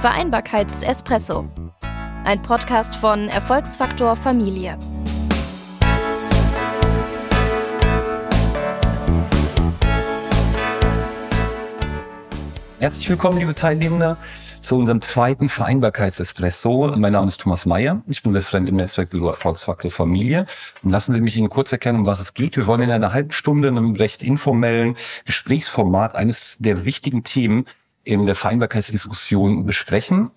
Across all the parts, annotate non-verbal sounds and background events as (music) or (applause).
Vereinbarkeits-Espresso. Ein Podcast von Erfolgsfaktor Familie. Herzlich willkommen, liebe Teilnehmer, zu unserem zweiten Vereinbarkeitsespresso. Mein Name ist Thomas Mayer. Ich bin Referent im Netzwerkbüro Erfolgsfaktor Familie. Und lassen Sie mich Ihnen kurz erklären, um was es geht. Wir wollen in einer halben Stunde in einem recht informellen Gesprächsformat eines der wichtigen Themen in der Vereinbarkeitsdiskussion besprechen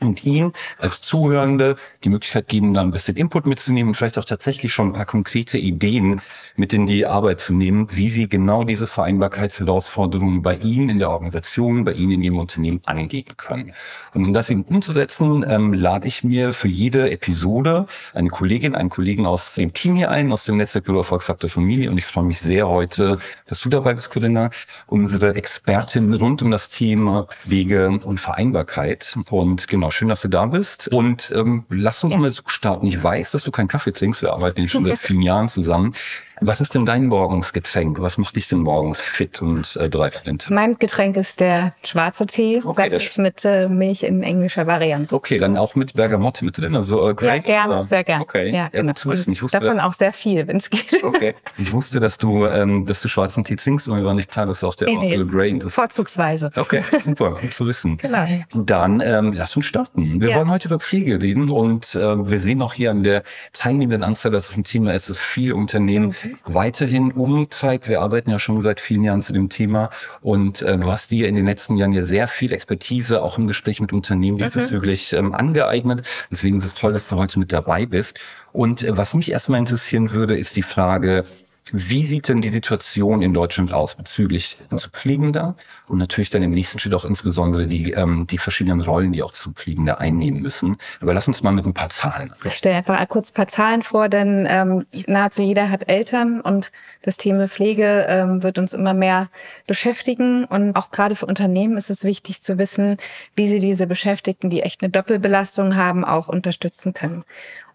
und Ihnen als Zuhörende die Möglichkeit geben, da ein bisschen Input mitzunehmen und vielleicht auch tatsächlich schon ein paar konkrete Ideen mit in die Arbeit zu nehmen, wie Sie genau diese Vereinbarkeitsherausforderungen bei Ihnen in der Organisation, bei Ihnen in Ihrem Unternehmen angehen können. Und um das eben umzusetzen, ähm, lade ich mir für jede Episode eine Kollegin, einen Kollegen aus dem Team hier ein, aus dem Netzwerk Büro Erfolgsfaktor Familie. Und ich freue mich sehr heute, dass du dabei bist, Corinna, unsere Expertin rund um das Thema Pflege und Vereinbarkeit. Und genau, Genau, schön, dass du da bist. Und ähm, lass uns ja. mal so starten. Ich weiß, dass du keinen Kaffee trinkst. Wir arbeiten schon (laughs) seit vielen Jahren zusammen. Was ist denn dein Morgensgetränk? Was macht dich denn morgens fit und äh, dreiflint? Mein Getränk ist der schwarze Tee. Okay, das ist mit äh, Milch in englischer Variante. Okay, dann auch mit Bergamotte mit drin. Also, äh, Sehr gerne, sehr gerne. Okay, ja, genau. zu wissen. Ich wusste, davon das, auch sehr viel, wenn es geht. Okay, (laughs) ich wusste, dass du, ähm, dass du schwarzen Tee trinkst, aber mir war nicht klar, dass auch der nee, nee, Grey ist. Vorzugsweise. Okay, super, gut zu wissen. Genau. Dann ähm, lass uns starten. Wir ja. wollen heute über Pflege reden und äh, wir sehen auch hier an der teilnehmenden Anzahl, dass es ein Thema ist, das viele Unternehmen mhm. Weiterhin umtreibt. Wir arbeiten ja schon seit vielen Jahren zu dem Thema und äh, du hast dir in den letzten Jahren ja sehr viel Expertise auch im Gespräch mit Unternehmen diesbezüglich mhm. ähm, angeeignet. Deswegen ist es toll, dass du heute mit dabei bist. Und äh, was mich erstmal interessieren würde, ist die Frage, wie sieht denn die Situation in Deutschland aus bezüglich Zugfliegender und natürlich dann im nächsten Schritt auch insbesondere die, ähm, die verschiedenen Rollen, die auch Zugfliegende einnehmen müssen. Aber lass uns mal mit ein paar Zahlen. Ich stelle einfach kurz ein paar Zahlen vor, denn ähm, nahezu jeder hat Eltern und das Thema Pflege ähm, wird uns immer mehr beschäftigen. Und auch gerade für Unternehmen ist es wichtig zu wissen, wie sie diese Beschäftigten, die echt eine Doppelbelastung haben, auch unterstützen können.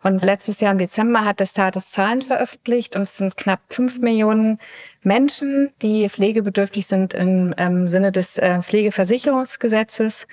Und letztes Jahr im Dezember hat der Status Zahlen veröffentlicht und es sind knapp fünf Millionen Menschen, die pflegebedürftig sind im ähm, Sinne des äh, Pflegeversicherungsgesetzes.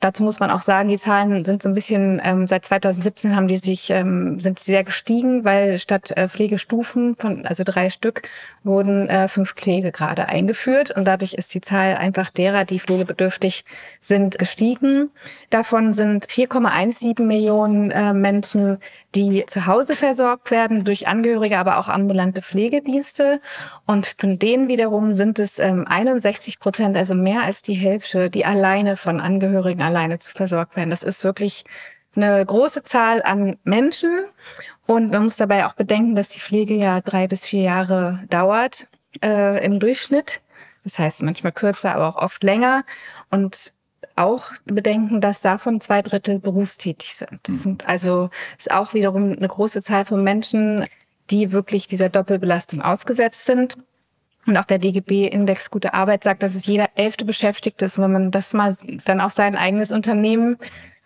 Dazu muss man auch sagen, die Zahlen sind so ein bisschen, ähm, seit 2017 haben die sich, ähm, sind sehr gestiegen, weil statt äh, Pflegestufen von, also drei Stück, wurden äh, fünf Pflegegrade eingeführt und dadurch ist die Zahl einfach derer, die pflegebedürftig sind, gestiegen. Davon sind 4,17 Millionen äh, Menschen, die zu Hause versorgt werden durch Angehörige, aber auch ambulante Pflegedienste. Und von denen wiederum sind es ähm, 61 Prozent, also mehr als die Hälfte, die alleine von Angehörigen alleine zu versorgt werden. Das ist wirklich eine große Zahl an Menschen. Und man muss dabei auch bedenken, dass die Pflege ja drei bis vier Jahre dauert äh, im Durchschnitt. Das heißt manchmal kürzer, aber auch oft länger. Und auch bedenken, dass davon zwei Drittel berufstätig sind. Das sind also ist auch wiederum eine große Zahl von Menschen, die wirklich dieser Doppelbelastung ausgesetzt sind. Und auch der DGB-Index Gute Arbeit sagt, dass es jeder elfte Beschäftigte ist. Und wenn man das mal dann auf sein eigenes Unternehmen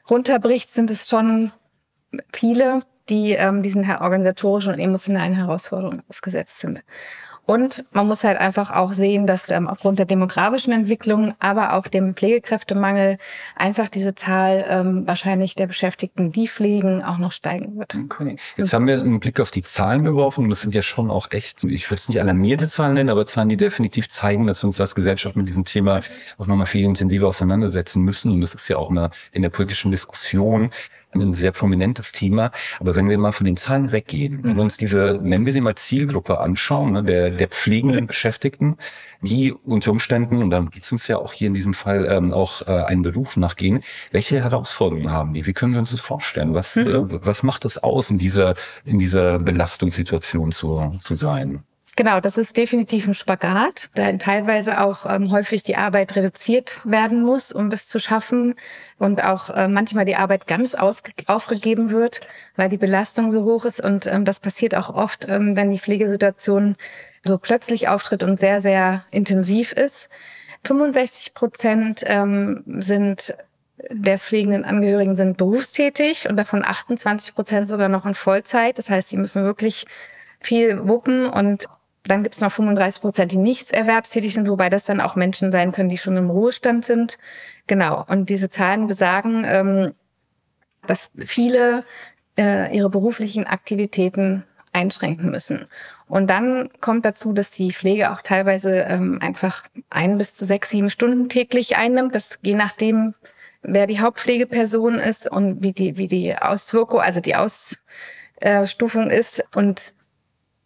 runterbricht, sind es schon viele, die ähm, diesen organisatorischen und emotionalen Herausforderungen ausgesetzt sind. Und man muss halt einfach auch sehen, dass ähm, aufgrund der demografischen Entwicklung, aber auch dem Pflegekräftemangel einfach diese Zahl ähm, wahrscheinlich der Beschäftigten, die pflegen, auch noch steigen wird. Okay. Jetzt haben wir einen Blick auf die Zahlen geworfen das sind ja schon auch echt, ich würde es nicht alarmierte Zahlen nennen, aber Zahlen, die definitiv zeigen, dass wir uns als Gesellschaft mit diesem Thema auch nochmal viel intensiver auseinandersetzen müssen. Und das ist ja auch eine, in der politischen Diskussion ein sehr prominentes Thema. Aber wenn wir mal von den Zahlen weggehen und uns diese, nennen wir sie mal Zielgruppe anschauen, ne, der, der pflegenden Beschäftigten, die unter Umständen, und dann geht es uns ja auch hier in diesem Fall ähm, auch äh, einen Beruf nachgehen, welche Herausforderungen haben die? Wie können wir uns das vorstellen? Was, mhm. äh, was macht es aus, in dieser, in dieser Belastungssituation zu, zu sein? Genau, das ist definitiv ein Spagat, da teilweise auch ähm, häufig die Arbeit reduziert werden muss, um das zu schaffen und auch äh, manchmal die Arbeit ganz aufgegeben wird, weil die Belastung so hoch ist und ähm, das passiert auch oft, ähm, wenn die Pflegesituation so plötzlich auftritt und sehr, sehr intensiv ist. 65 Prozent ähm, sind der pflegenden Angehörigen sind berufstätig und davon 28 Prozent sogar noch in Vollzeit. Das heißt, sie müssen wirklich viel wuppen und dann gibt es noch 35 Prozent, die nichts erwerbstätig sind, wobei das dann auch Menschen sein können, die schon im Ruhestand sind. Genau. Und diese Zahlen besagen, ähm, dass viele äh, ihre beruflichen Aktivitäten einschränken müssen. Und dann kommt dazu, dass die Pflege auch teilweise ähm, einfach ein bis zu sechs, sieben Stunden täglich einnimmt. Das je nachdem, wer die Hauptpflegeperson ist und wie die, wie die Auswirkung, also die Ausstufung ist. Und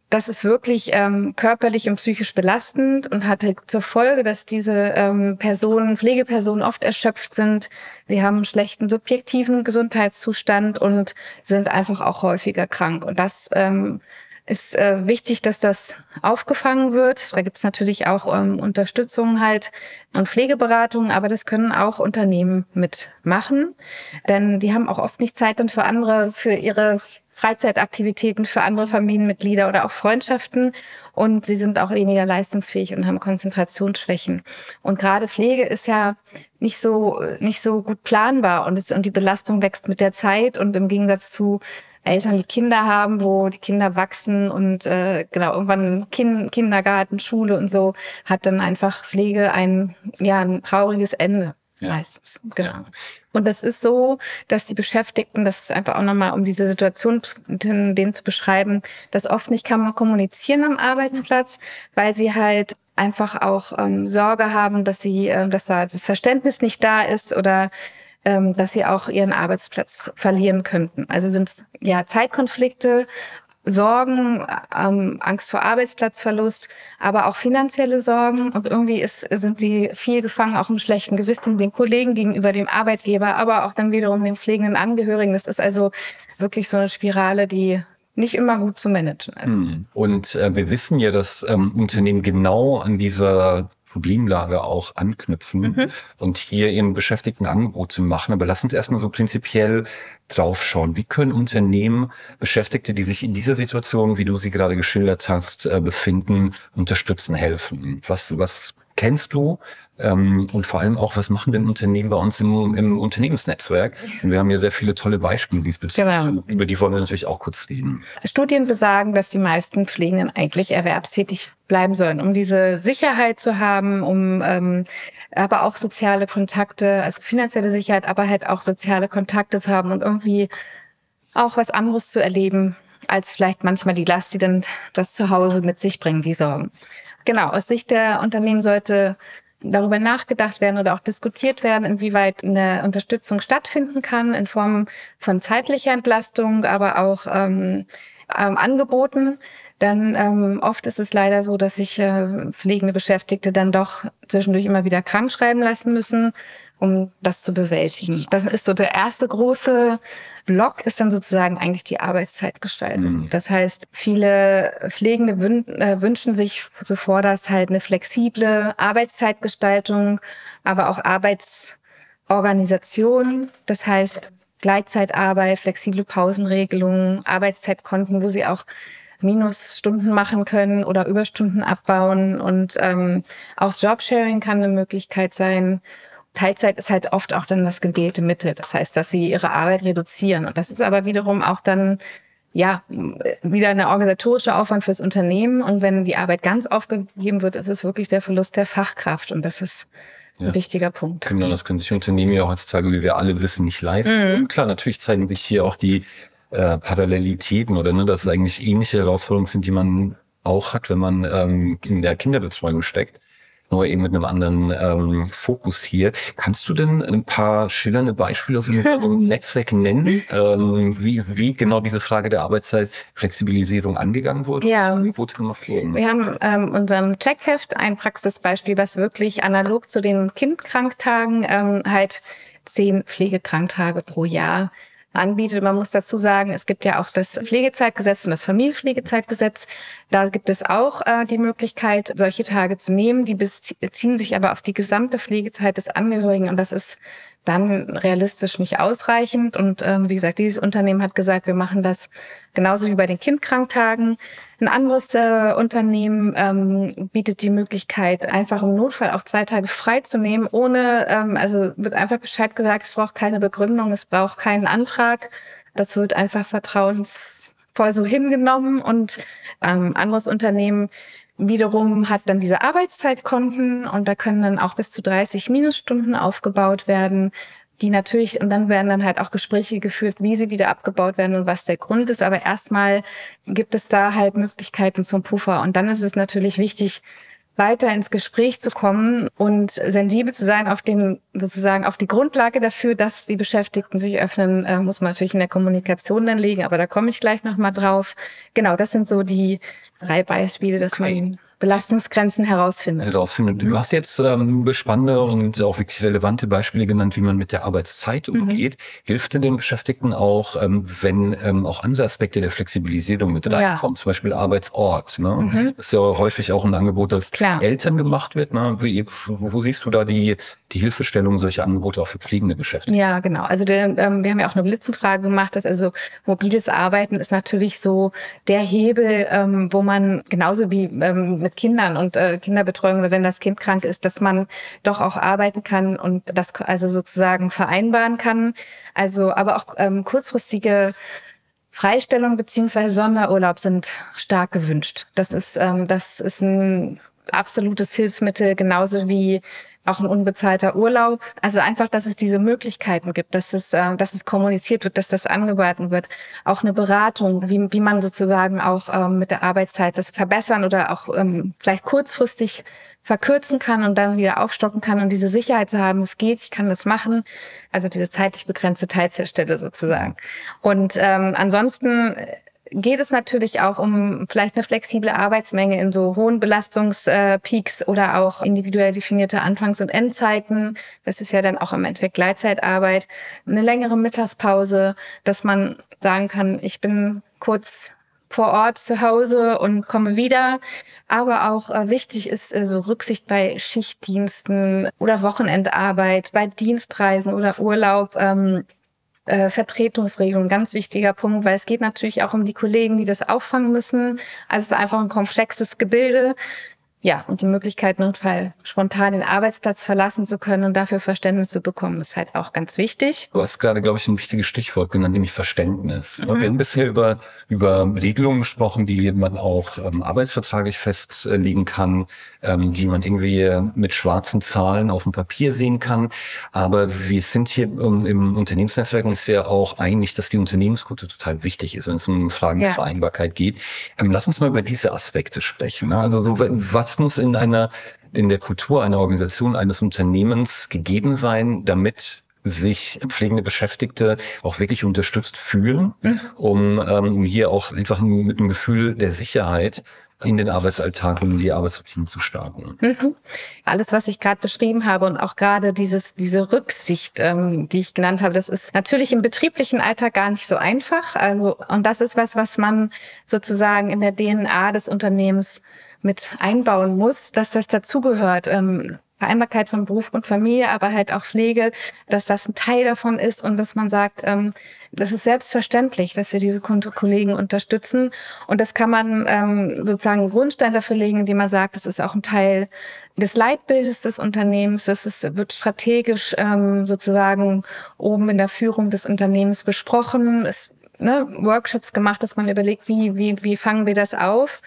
das ist wirklich ähm, körperlich und psychisch belastend und hat halt zur Folge, dass diese ähm, Personen, Pflegepersonen oft erschöpft sind. Sie haben einen schlechten subjektiven Gesundheitszustand und sind einfach auch häufiger krank. Und das ähm, ist äh, wichtig, dass das aufgefangen wird. Da gibt es natürlich auch ähm, Unterstützung halt und Pflegeberatungen, aber das können auch Unternehmen mitmachen, denn die haben auch oft nicht Zeit dann für andere, für ihre Freizeitaktivitäten für andere Familienmitglieder oder auch Freundschaften. Und sie sind auch weniger leistungsfähig und haben Konzentrationsschwächen. Und gerade Pflege ist ja nicht so nicht so gut planbar. Und es, und die Belastung wächst mit der Zeit. Und im Gegensatz zu Eltern, die Kinder haben, wo die Kinder wachsen und äh, genau irgendwann kind, Kindergarten, Schule und so, hat dann einfach Pflege ein ja ein trauriges Ende ja. meistens. Genau. Ja. Und das ist so, dass die Beschäftigten, das ist einfach auch nochmal, um diese Situation denen zu beschreiben, dass oft nicht kann man kommunizieren am Arbeitsplatz, weil sie halt einfach auch ähm, Sorge haben, dass sie, äh, dass da das Verständnis nicht da ist oder ähm, dass sie auch ihren Arbeitsplatz verlieren könnten. Also sind ja Zeitkonflikte, Sorgen, ähm, Angst vor Arbeitsplatzverlust, aber auch finanzielle Sorgen. Und irgendwie ist, sind sie viel gefangen, auch im schlechten Gewissen den Kollegen gegenüber dem Arbeitgeber, aber auch dann wiederum den pflegenden Angehörigen. Das ist also wirklich so eine Spirale, die nicht immer gut zu managen ist. Hm. Und äh, wir wissen ja, dass ähm, Unternehmen genau an dieser Problemlage auch anknüpfen mhm. und hier ihren Beschäftigten Angebote machen. Aber lass uns erstmal so prinzipiell draufschauen. Wie können Unternehmen Beschäftigte, die sich in dieser Situation, wie du sie gerade geschildert hast, äh, befinden, unterstützen, helfen? Was, was kennst du? Ähm, und vor allem auch, was machen denn Unternehmen bei uns im, im Unternehmensnetzwerk? Und wir haben ja sehr viele tolle Beispiele diesbezüglich. Genau. Über die wollen wir natürlich auch kurz reden. Studien besagen, dass die meisten Pflegenden eigentlich erwerbstätig bleiben sollen, um diese Sicherheit zu haben, um ähm, aber auch soziale Kontakte, also finanzielle Sicherheit, aber halt auch soziale Kontakte zu haben und irgendwie auch was anderes zu erleben, als vielleicht manchmal die Last, die dann das zu Hause mit sich bringen, die Sorgen. Genau, aus Sicht der Unternehmen sollte darüber nachgedacht werden oder auch diskutiert werden, inwieweit eine Unterstützung stattfinden kann in Form von zeitlicher Entlastung, aber auch ähm, ähm, Angeboten. Dann ähm, oft ist es leider so, dass sich äh, pflegende Beschäftigte dann doch zwischendurch immer wieder krank schreiben lassen müssen, um das zu bewältigen. Das ist so der erste große Block ist dann sozusagen eigentlich die Arbeitszeitgestaltung. Mhm. Das heißt, viele Pflegende wün äh, wünschen sich zuvor das halt eine flexible Arbeitszeitgestaltung, aber auch Arbeitsorganisation. Das heißt, Gleitzeitarbeit, flexible Pausenregelungen, Arbeitszeitkonten, wo sie auch Minusstunden machen können oder Überstunden abbauen und ähm, auch Jobsharing kann eine Möglichkeit sein. Teilzeit ist halt oft auch dann das gewählte Mittel. Das heißt, dass sie ihre Arbeit reduzieren. Und das ist aber wiederum auch dann ja, wieder eine organisatorische Aufwand fürs Unternehmen. Und wenn die Arbeit ganz aufgegeben wird, ist es wirklich der Verlust der Fachkraft. Und das ist ein ja. wichtiger Punkt. Genau, das können sich Unternehmen ja heutzutage, wie wir alle wissen, nicht leisten. Mhm. Klar, natürlich zeigen sich hier auch die äh, Parallelitäten oder ne, dass es eigentlich ähnliche Herausforderungen sind, die man auch hat, wenn man ähm, in der Kinderbetreuung steckt nur eben mit einem anderen ähm, Fokus hier. Kannst du denn ein paar schillernde Beispiele aus Ihrem Netzwerk nennen, ähm, wie, wie genau diese Frage der Arbeitszeitflexibilisierung angegangen wurde? Ja, wir haben ähm, unserem Checkheft ein Praxisbeispiel, was wirklich analog zu den Kindkranktagen ähm, halt zehn Pflegekranktage pro Jahr anbietet. Man muss dazu sagen, es gibt ja auch das Pflegezeitgesetz und das Familienpflegezeitgesetz. Da gibt es auch äh, die Möglichkeit, solche Tage zu nehmen. Die beziehen sich aber auf die gesamte Pflegezeit des Angehörigen und das ist dann realistisch nicht ausreichend. Und ähm, wie gesagt, dieses Unternehmen hat gesagt, wir machen das genauso wie bei den Kindkranktagen. Ein anderes äh, Unternehmen ähm, bietet die Möglichkeit, einfach im Notfall auch zwei Tage frei zu nehmen, ohne, ähm, also wird einfach Bescheid gesagt, es braucht keine Begründung, es braucht keinen Antrag. Das wird einfach vertrauensvoll so hingenommen. Und ähm, anderes Unternehmen wiederum hat dann diese Arbeitszeitkonten und da können dann auch bis zu 30 Minusstunden aufgebaut werden die natürlich, und dann werden dann halt auch Gespräche geführt, wie sie wieder abgebaut werden und was der Grund ist. Aber erstmal gibt es da halt Möglichkeiten zum Puffer. Und dann ist es natürlich wichtig, weiter ins Gespräch zu kommen und sensibel zu sein auf den, sozusagen auf die Grundlage dafür, dass die Beschäftigten sich öffnen, äh, muss man natürlich in der Kommunikation dann legen, aber da komme ich gleich nochmal drauf. Genau, das sind so die drei Beispiele, dass okay. man Belastungsgrenzen herausfindet. Herausfindet. Du hast jetzt ähm, spannende und auch wirklich relevante Beispiele genannt, wie man mit der Arbeitszeit mhm. umgeht. Hilft denn den Beschäftigten auch, ähm, wenn ähm, auch andere Aspekte der Flexibilisierung mit reinkommen, ja. zum Beispiel Arbeitsort? Ne? Mhm. Das ist ja häufig auch ein Angebot, das Klar. Eltern gemacht wird. Ne? Wie, wo, wo siehst du da die, die Hilfestellung solcher Angebote auch für pflegende Beschäftigte? Ja, genau. Also der, ähm, wir haben ja auch eine Blitzumfrage gemacht, dass also mobiles Arbeiten ist natürlich so der Hebel, ähm, wo man genauso wie ähm, mit Kindern und äh, Kinderbetreuung oder wenn das Kind krank ist, dass man doch auch arbeiten kann und das also sozusagen vereinbaren kann. Also aber auch ähm, kurzfristige Freistellung beziehungsweise Sonderurlaub sind stark gewünscht. Das ist ähm, das ist ein absolutes Hilfsmittel, genauso wie auch ein unbezahlter Urlaub. Also einfach, dass es diese Möglichkeiten gibt, dass es, äh, dass es kommuniziert wird, dass das angeboten wird. Auch eine Beratung, wie, wie man sozusagen auch ähm, mit der Arbeitszeit das verbessern oder auch ähm, vielleicht kurzfristig verkürzen kann und dann wieder aufstocken kann und diese Sicherheit zu haben, es geht, ich kann das machen. Also diese zeitlich begrenzte Teilzeitstelle sozusagen. Und ähm, ansonsten geht es natürlich auch um vielleicht eine flexible Arbeitsmenge in so hohen Belastungspeaks oder auch individuell definierte Anfangs- und Endzeiten. Das ist ja dann auch im Endeffekt Gleitzeitarbeit. Eine längere Mittagspause, dass man sagen kann, ich bin kurz vor Ort zu Hause und komme wieder. Aber auch äh, wichtig ist äh, so Rücksicht bei Schichtdiensten oder Wochenendarbeit, bei Dienstreisen oder Urlaub. Ähm, äh, Vertretungsregelung, ganz wichtiger Punkt, weil es geht natürlich auch um die Kollegen, die das auffangen müssen. Also es ist einfach ein komplexes Gebilde. Ja, und die Möglichkeit, notfall spontan den Arbeitsplatz verlassen zu können und dafür Verständnis zu bekommen, ist halt auch ganz wichtig. Du hast gerade, glaube ich, ein wichtiges Stichwort genannt, nämlich Verständnis. Mhm. Wir haben bisher über, über Regelungen gesprochen, die man auch ähm, arbeitsvertraglich festlegen kann, ähm, die man irgendwie mit schwarzen Zahlen auf dem Papier sehen kann. Aber wir sind hier ähm, im Unternehmensnetzwerk uns ja auch einig, dass die Unternehmenskultur total wichtig ist, wenn es um Fragen ja. der Vereinbarkeit geht. Ähm, lass uns mal über diese Aspekte sprechen. Ne? Also was muss in einer, in der Kultur einer Organisation, eines Unternehmens gegeben sein, damit sich pflegende Beschäftigte auch wirklich unterstützt fühlen, mhm. um, ähm, um hier auch einfach mit einem Gefühl der Sicherheit in den Arbeitsalltag und in die Arbeitsroutine zu starten. Mhm. Alles, was ich gerade beschrieben habe und auch gerade dieses diese Rücksicht, ähm, die ich genannt habe, das ist natürlich im betrieblichen Alltag gar nicht so einfach. Also und das ist was, was man sozusagen in der DNA des Unternehmens mit einbauen muss, dass das dazugehört. Ähm, Vereinbarkeit von Beruf und Familie, aber halt auch Pflege, dass das ein Teil davon ist und dass man sagt, ähm, das ist selbstverständlich, dass wir diese Kollegen unterstützen. Und das kann man ähm, sozusagen einen Grundstein dafür legen, indem man sagt, es ist auch ein Teil des Leitbildes des Unternehmens. Das ist, wird strategisch ähm, sozusagen oben in der Führung des Unternehmens besprochen. Es ne, Workshops gemacht, dass man überlegt, wie, wie, wie fangen wir das auf?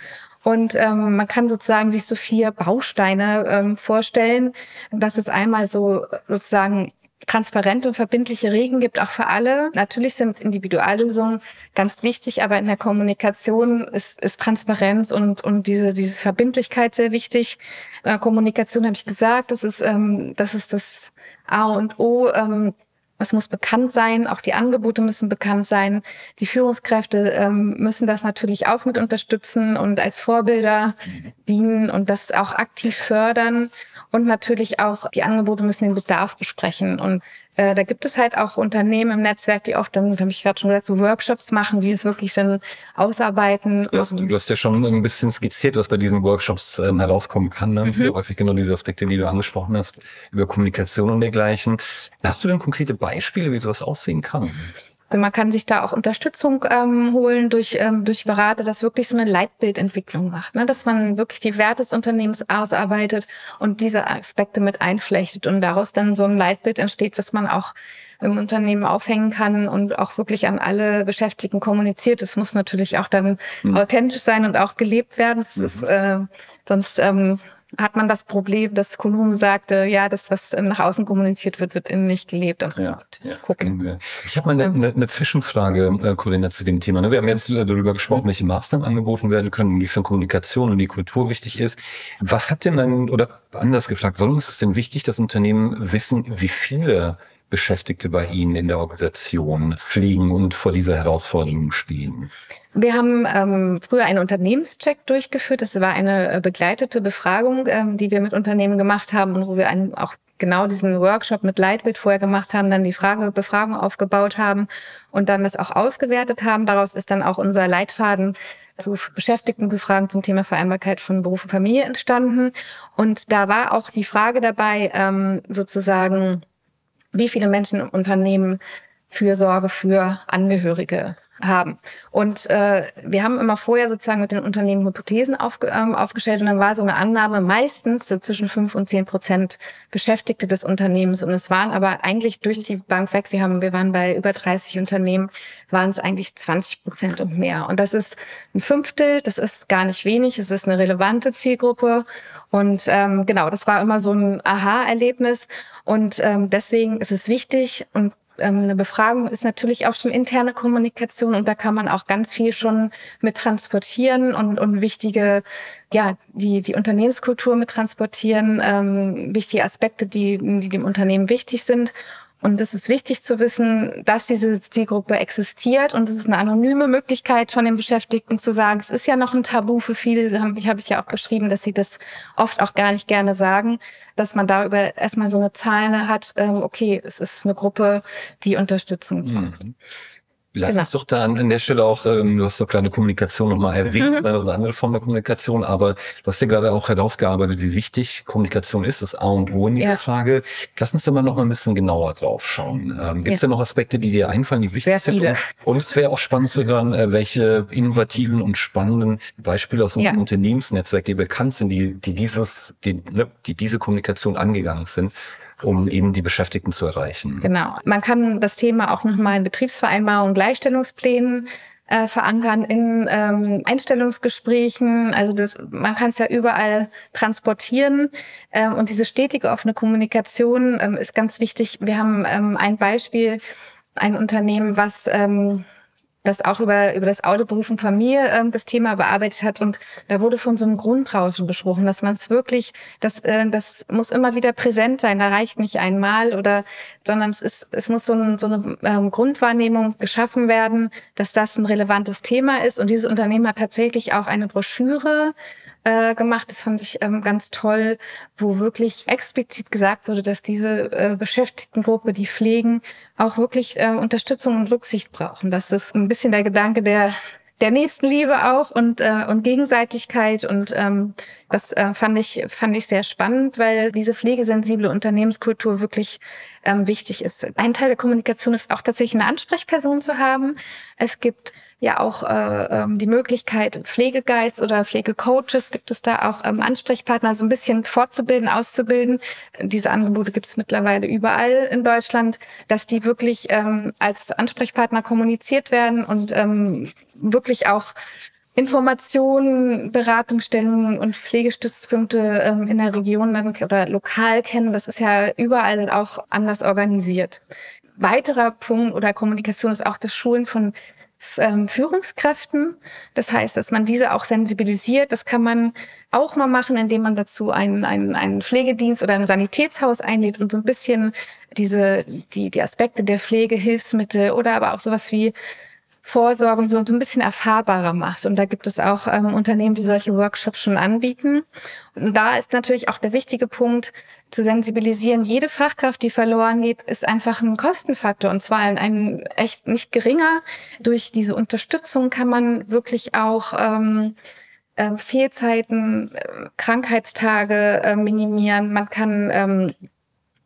Und ähm, man kann sozusagen sich so vier Bausteine ähm, vorstellen, dass es einmal so sozusagen transparente und verbindliche Regeln gibt, auch für alle. Natürlich sind Individuallösungen ganz wichtig, aber in der Kommunikation ist, ist Transparenz und, und diese, diese Verbindlichkeit sehr wichtig. Äh, Kommunikation habe ich gesagt, das ist, ähm, das ist das A und O. Ähm, es muss bekannt sein, auch die Angebote müssen bekannt sein. Die Führungskräfte ähm, müssen das natürlich auch mit unterstützen und als Vorbilder dienen und das auch aktiv fördern. Und natürlich auch die Angebote müssen den Bedarf besprechen. Und äh, da gibt es halt auch Unternehmen im Netzwerk, die oft dann, habe ich gerade schon gesagt, so Workshops machen, die es wirklich dann ausarbeiten. Du hast, du hast ja schon ein bisschen skizziert, was bei diesen Workshops ähm, herauskommen kann. Ne? Mhm. Sehr häufig genau diese Aspekte, die du angesprochen hast, über Kommunikation und dergleichen. Hast du denn konkrete Beispiele, wie sowas aussehen kann? Also man kann sich da auch Unterstützung ähm, holen durch, ähm, durch Berater, dass wirklich so eine Leitbildentwicklung macht, ne? dass man wirklich die Werte des Unternehmens ausarbeitet und diese Aspekte mit einflechtet und daraus dann so ein Leitbild entsteht, was man auch im Unternehmen aufhängen kann und auch wirklich an alle Beschäftigten kommuniziert. Es muss natürlich auch dann mhm. authentisch sein und auch gelebt werden. Das mhm. ist, äh, sonst ähm, hat man das Problem, dass Kolum sagte, ja, das, was nach außen kommuniziert wird, wird innen nicht gelebt. Und ja, ja. Gucken. Ich habe mal eine, eine, eine Zwischenfrage, äh, Corinna, zu dem Thema. Ne? Wir haben jetzt darüber gesprochen, welche Maßnahmen angeboten werden können, wie für Kommunikation und die Kultur wichtig ist. Was hat denn dann, oder anders gefragt, warum ist es denn wichtig, dass Unternehmen wissen, wie viele Beschäftigte bei Ihnen in der Organisation fliegen und vor dieser Herausforderung stehen? Wir haben ähm, früher einen Unternehmenscheck durchgeführt. Das war eine äh, begleitete Befragung, ähm, die wir mit Unternehmen gemacht haben und wo wir einen, auch genau diesen Workshop mit Leitbild vorher gemacht haben, dann die Frage, Befragung aufgebaut haben und dann das auch ausgewertet haben. Daraus ist dann auch unser Leitfaden zu Beschäftigtenbefragen zum Thema Vereinbarkeit von Beruf und Familie entstanden. Und da war auch die Frage dabei, ähm, sozusagen, wie viele Menschen im Unternehmen Fürsorge für Angehörige haben. Und äh, wir haben immer vorher sozusagen mit den Unternehmen Hypothesen aufge ähm, aufgestellt und dann war so eine Annahme meistens so zwischen fünf und zehn Prozent Beschäftigte des Unternehmens. Und es waren aber eigentlich durch die Bank weg, wir haben, wir waren bei über 30 Unternehmen, waren es eigentlich 20 Prozent und mehr. Und das ist ein Fünftel, das ist gar nicht wenig, es ist eine relevante Zielgruppe. Und ähm, genau, das war immer so ein Aha-Erlebnis. Und ähm, deswegen ist es wichtig und ähm, eine Befragung ist natürlich auch schon interne Kommunikation und da kann man auch ganz viel schon mit transportieren und, und wichtige, ja, die, die Unternehmenskultur mit transportieren, ähm, wichtige Aspekte, die, die dem Unternehmen wichtig sind. Und es ist wichtig zu wissen, dass diese Zielgruppe existiert und es ist eine anonyme Möglichkeit von den Beschäftigten zu sagen, es ist ja noch ein Tabu für viele, habe ich, ja auch beschrieben, dass sie das oft auch gar nicht gerne sagen, dass man darüber erstmal so eine Zahl hat, ähm, okay, es ist eine Gruppe, die Unterstützung braucht. Mhm. Lass genau. uns doch da an, der Stelle auch, ähm, du hast doch kleine Kommunikation nochmal erwähnt, mhm. das ist eine andere Form der Kommunikation, aber du hast ja gerade auch herausgearbeitet, wie wichtig Kommunikation ist, das A und O in dieser ja. Frage. Lass uns da mal noch mal ein bisschen genauer drauf schauen. Ähm, Gibt es ja. da noch Aspekte, die dir einfallen, die wichtig sind? Und, und es wäre auch spannend zu hören, äh, welche innovativen und spannenden Beispiele aus unserem ja. Unternehmensnetzwerk, die bekannt sind, die, die dieses, die, ne, die diese Kommunikation angegangen sind um eben die Beschäftigten zu erreichen. Genau. Man kann das Thema auch nochmal in Betriebsvereinbarungen, Gleichstellungsplänen äh, verankern in ähm, Einstellungsgesprächen. Also das, man kann es ja überall transportieren. Ähm, und diese stetige offene Kommunikation ähm, ist ganz wichtig. Wir haben ähm, ein Beispiel, ein Unternehmen, was ähm, das auch über, über das Auto Beruf und Familie ähm, das Thema bearbeitet hat. Und da wurde von so einem Grundrauschen gesprochen, dass man es wirklich, das, äh, das muss immer wieder präsent sein. Da reicht nicht einmal oder, sondern es ist, es muss so, ein, so eine ähm, Grundwahrnehmung geschaffen werden, dass das ein relevantes Thema ist. Und dieses Unternehmen hat tatsächlich auch eine Broschüre äh, gemacht. Das fand ich ähm, ganz toll, wo wirklich explizit gesagt wurde, dass diese äh, Beschäftigtengruppe, die pflegen, auch wirklich äh, Unterstützung und Rücksicht brauchen. Das ist ein bisschen der Gedanke der der Nächstenliebe auch und äh, und Gegenseitigkeit und ähm, das äh, fand ich fand ich sehr spannend, weil diese pflegesensible Unternehmenskultur wirklich ähm, wichtig ist. Ein Teil der Kommunikation ist auch tatsächlich eine Ansprechperson zu haben. Es gibt ja auch äh, ähm, die Möglichkeit, Pflegeguides oder Pflegecoaches gibt es da auch ähm, Ansprechpartner, so ein bisschen fortzubilden, auszubilden. Diese Angebote gibt es mittlerweile überall in Deutschland, dass die wirklich ähm, als Ansprechpartner kommuniziert werden und ähm, wirklich auch Informationen, Beratungsstellen und Pflegestützpunkte ähm, in der Region dann oder lokal kennen. Das ist ja überall auch anders organisiert. Weiterer Punkt oder Kommunikation ist auch das Schulen von Führungskräften. Das heißt, dass man diese auch sensibilisiert. Das kann man auch mal machen, indem man dazu einen, einen, einen Pflegedienst oder ein Sanitätshaus einlädt und so ein bisschen diese, die, die Aspekte der Pflege, Hilfsmittel oder aber auch sowas wie Vorsorge so ein bisschen erfahrbarer macht. Und da gibt es auch ähm, Unternehmen, die solche Workshops schon anbieten. Und da ist natürlich auch der wichtige Punkt, zu sensibilisieren. Jede Fachkraft, die verloren geht, ist einfach ein Kostenfaktor und zwar ein, ein echt nicht geringer. Durch diese Unterstützung kann man wirklich auch ähm, äh, Fehlzeiten, äh, Krankheitstage äh, minimieren. Man kann ähm,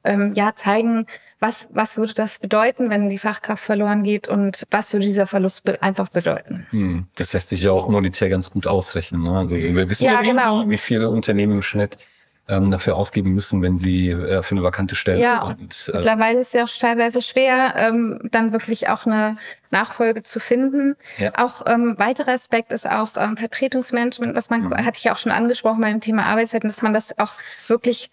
ähm, ja zeigen, was, was würde das bedeuten, wenn die Fachkraft verloren geht und was würde dieser Verlust be einfach bedeuten. Hm, das lässt sich ja auch monetär ganz gut ausrechnen. Ne? Also wir wissen Ja, ja, genau. wie viele Unternehmen im Schnitt ähm, dafür ausgeben müssen, wenn sie äh, für eine vakante Stelle Ja, und äh, Mittlerweile ist es ja auch teilweise schwer, ähm, dann wirklich auch eine Nachfolge zu finden. Ja. Auch ähm, weiterer Aspekt ist auch ähm, Vertretungsmanagement, was man, Mhm. hatte ich ja auch schon angesprochen bei dem Thema Arbeitszeiten, dass man das auch wirklich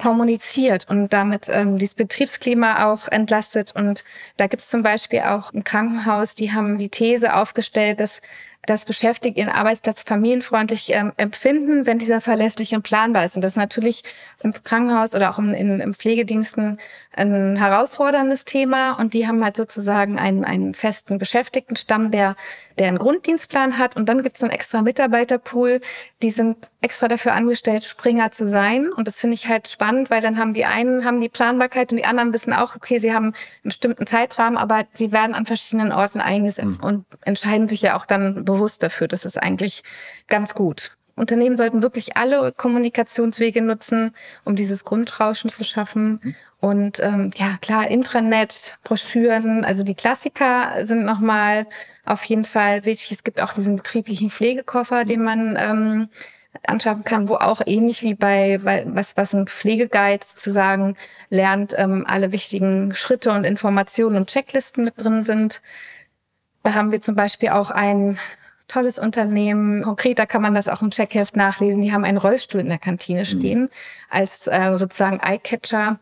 kommuniziert und damit ähm, dieses Betriebsklima auch entlastet. Und da gibt es zum Beispiel auch ein Krankenhaus, die haben die These aufgestellt, dass das Beschäftigte ihren Arbeitsplatz familienfreundlich ähm, empfinden, wenn dieser verlässlich und planbar ist. Und das ist natürlich im Krankenhaus oder auch im, in, im Pflegediensten ein herausforderndes Thema. Und die haben halt sozusagen einen, einen festen Beschäftigtenstamm, der, der einen Grunddienstplan hat. Und dann gibt es so einen extra Mitarbeiterpool, die sind extra dafür angestellt, Springer zu sein. Und das finde ich halt spannend, weil dann haben die einen haben die Planbarkeit und die anderen wissen auch, okay, sie haben einen bestimmten Zeitrahmen, aber sie werden an verschiedenen Orten eingesetzt und entscheiden sich ja auch dann bewusst dafür. Das ist eigentlich ganz gut. Unternehmen sollten wirklich alle Kommunikationswege nutzen, um dieses Grundrauschen zu schaffen. Und ähm, ja, klar, Intranet, Broschüren, also die Klassiker sind nochmal auf jeden Fall wichtig. Es gibt auch diesen betrieblichen Pflegekoffer, den man ähm, anschaffen kann, wo auch ähnlich wie bei, bei was, was ein Pflegeguide sozusagen lernt, ähm, alle wichtigen Schritte und Informationen und Checklisten mit drin sind. Da haben wir zum Beispiel auch ein tolles Unternehmen. Konkreter kann man das auch im Checkheft nachlesen. Die haben einen Rollstuhl in der Kantine stehen als äh, sozusagen Eyecatcher.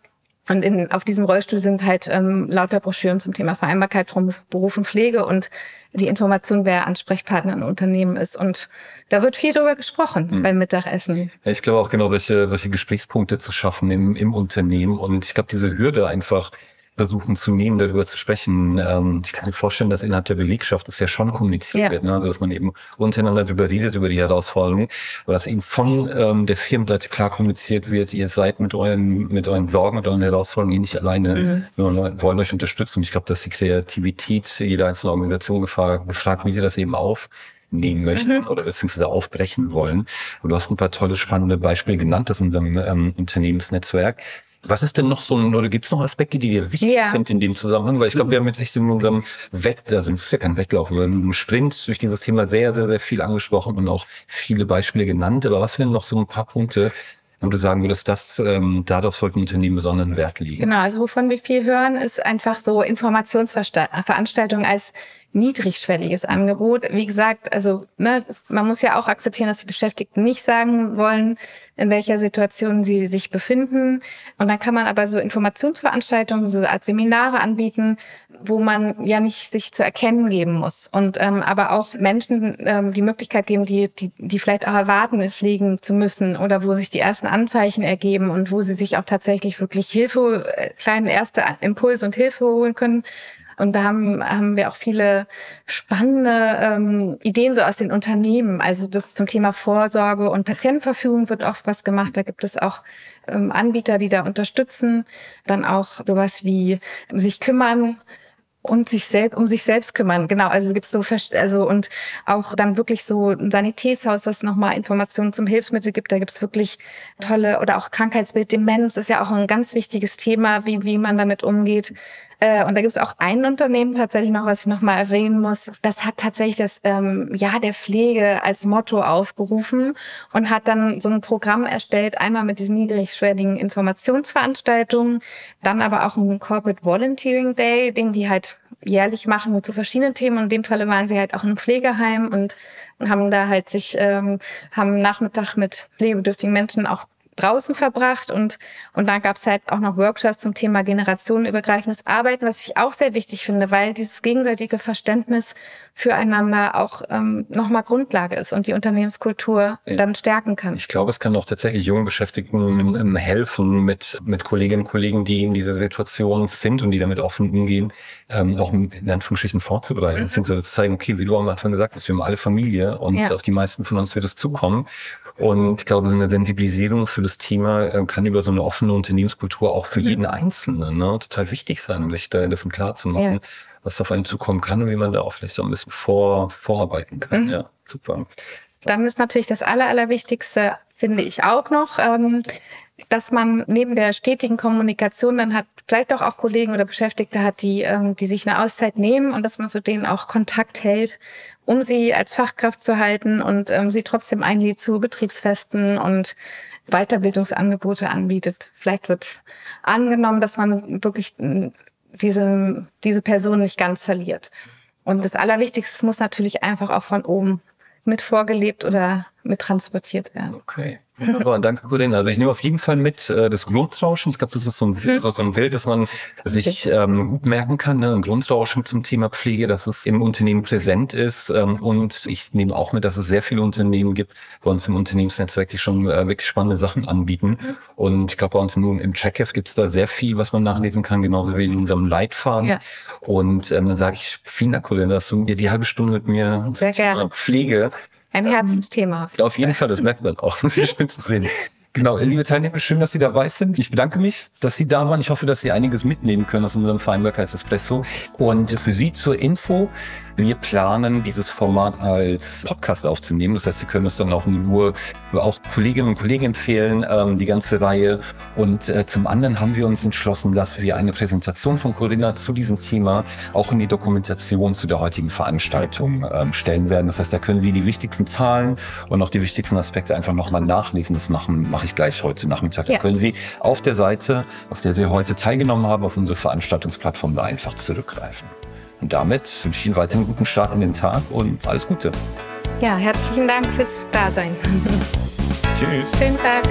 Und in, auf diesem Rollstuhl sind halt ähm, lauter Broschüren zum Thema Vereinbarkeit von Beruf und Pflege und die Information, wer Ansprechpartner im Unternehmen ist. Und da wird viel drüber gesprochen beim Mittagessen. Ja, ich glaube auch genau solche, solche Gesprächspunkte zu schaffen im, im Unternehmen und ich glaube diese Hürde einfach versuchen zu nehmen, darüber zu sprechen. Ähm, ich kann mir vorstellen, dass innerhalb der Belegschaft das ja schon kommuniziert Ja. wird, ne? also dass man eben untereinander darüber redet, über die Herausforderungen, aber dass eben von ähm, der Firmenseite klar kommuniziert wird, ihr seid mit euren, mit euren Sorgen, mit euren Herausforderungen hier nicht alleine, wir wollen euch unterstützen. Ich glaube, dass die Kreativität jeder einzelnen Organisation gefragt, gefragt wie sie das eben auf nehmen möchten oder beziehungsweise aufbrechen wollen. Und du hast ein paar tolle, spannende Beispiele genannt aus unserem ähm, Unternehmensnetzwerk. Was ist denn noch so ein, oder gibt es noch Aspekte, die dir wichtig Ja. sind in dem Zusammenhang? Weil ich glaube, wir haben jetzt echt in unserem Wett, also es ist ja kein Wettlauf, aber in einem Sprint durch dieses Thema sehr, sehr, sehr viel angesprochen und auch viele Beispiele genannt. Aber was wären noch so ein paar Punkte, wo du sagen würdest, das, ähm, darauf sollten Unternehmen besonderen Wert legen? Genau, also wovon wir viel hören, ist einfach so Informationsveranstaltungen als niedrigschwelliges Angebot. Wie gesagt, also ne, man muss ja auch akzeptieren, dass die Beschäftigten nicht sagen wollen, in welcher Situation sie sich befinden. Und dann kann man aber so Informationsveranstaltungen, so als Seminare anbieten, wo man ja nicht sich zu erkennen geben muss. Und ähm, aber auch Menschen ähm, die Möglichkeit geben, die, die, die vielleicht auch erwarten, pflegen zu müssen oder wo sich die ersten Anzeichen ergeben und wo sie sich auch tatsächlich wirklich Hilfe, äh, kleine erste Impulse und Hilfe holen können. Und da haben, haben wir auch viele spannende ähm, Ideen so aus den Unternehmen. Also das zum Thema Vorsorge und Patientenverfügung wird oft was gemacht. Da gibt es auch ähm, Anbieter, die da unterstützen. Dann auch sowas wie sich kümmern und sich selbst um sich selbst kümmern. Genau, also es gibt so also und auch dann wirklich so ein Sanitätshaus, das nochmal Informationen zum Hilfsmittel gibt. Da gibt's wirklich tolle oder auch Krankheitsbild, Demenz ist ja auch ein ganz wichtiges Thema, wie wie man damit umgeht. Äh, und da gibt's auch ein Unternehmen tatsächlich noch, was ich nochmal erwähnen muss. Das hat tatsächlich das ähm, Jahr der Pflege als Motto ausgerufen und hat dann so ein Programm erstellt, einmal mit diesen niedrigschwelligen Informationsveranstaltungen, dann aber auch einen Corporate Volunteering Day, den die halt jährlich machen zu verschiedenen Themen. Und in dem Falle waren sie halt auch einem Pflegeheim und haben da halt sich, ähm, haben Nachmittag mit pflegebedürftigen Menschen auch draußen verbracht und und dann gab's halt auch noch Workshops zum Thema generationenübergreifendes Arbeiten, was ich auch sehr wichtig finde, weil dieses gegenseitige Verständnis füreinander auch ähm, nochmal Grundlage ist und die Unternehmenskultur Ja. dann stärken kann. Ich glaube, es kann auch tatsächlich jungen Beschäftigten helfen, mit, mit Kolleginnen und Kollegen, die in dieser Situation sind und die damit offen umgehen, ähm, auch in Anführungsstrichen vorzubereiten, beziehungsweise zu zeigen, okay, wie du am Anfang gesagt hast, wir haben alle Familie und Ja. auf die meisten von uns wird es zukommen. Und ich glaube, eine Sensibilisierung für das Thema ähm, kann über so eine offene Unternehmenskultur auch für jeden Einzelnen ne, total wichtig sein, um sich da dessen klar zu machen, Ja. was auf einen zukommen kann und wie man da auch vielleicht so ein bisschen vor, vorarbeiten kann. Mhm. Ja, super. Dann ist natürlich das Aller, Allerwichtigste, finde ich auch noch, ähm, dass man neben der stetigen Kommunikation dann hat, vielleicht auch auch Kollegen oder Beschäftigte hat, die, ähm, die sich eine Auszeit nehmen und dass man zu denen auch Kontakt hält, um sie als Fachkraft zu halten und ähm, sie trotzdem einlädt zu Betriebsfesten und Weiterbildungsangebote anbietet. Vielleicht wird angenommen, dass man wirklich äh, diese, diese Person nicht ganz verliert. Und das Allerwichtigste muss natürlich einfach auch von oben mit vorgelebt oder mit transportiert werden. Okay. Wunderbar, danke Corinna. Also ich nehme auf jeden Fall mit äh, das Grundrauschen. Ich glaube, das ist so ein, mhm. so ein Bild, das man sich ähm, gut merken kann. Ne? Ein Grundrauschen zum Thema Pflege, dass es im Unternehmen präsent ist. Ähm, und ich nehme auch mit, dass es sehr viele Unternehmen gibt bei uns im Unternehmensnetzwerk, die schon äh, wirklich spannende Sachen anbieten. Mhm. Und ich glaube, bei uns im, im Checkheft gibt es da sehr viel, was man nachlesen kann, genauso wie in unserem Leitfaden. Ja. Und ähm, dann sage ich, vielen Dank, Corinna, dass du dir die halbe Stunde mit mir. Pflege ein Herzensthema. Ja, auf jeden Fall, das merkt man auch. (laughs) Genau, liebe Teilnehmer, schön, dass Sie dabei sind. Ich bedanke mich, dass Sie da waren. Ich hoffe, dass Sie einiges mitnehmen können aus unserem Vereinbarkeitsespresso. Und für Sie zur Info, wir planen, dieses Format als Podcast aufzunehmen. Das heißt, Sie können es dann auch nur auch Kolleginnen und Kollegen empfehlen, ähm, die ganze Reihe. Und äh, zum anderen haben wir uns entschlossen, dass wir eine Präsentation von Corinna zu diesem Thema auch in die Dokumentation zu der heutigen Veranstaltung ähm, stellen werden. Das heißt, da können Sie die wichtigsten Zahlen und auch die wichtigsten Aspekte einfach nochmal nachlesen. Das machen, mache ich gleich heute Nachmittag. Ja. Da können Sie auf der Seite, auf der Sie heute teilgenommen haben, auf unsere Veranstaltungsplattform da einfach zurückgreifen. Und damit wünsche ich Ihnen weiterhin einen guten Start in den Tag und alles Gute. Ja, herzlichen Dank fürs Dasein. (laughs) Tschüss. Schönen Tag.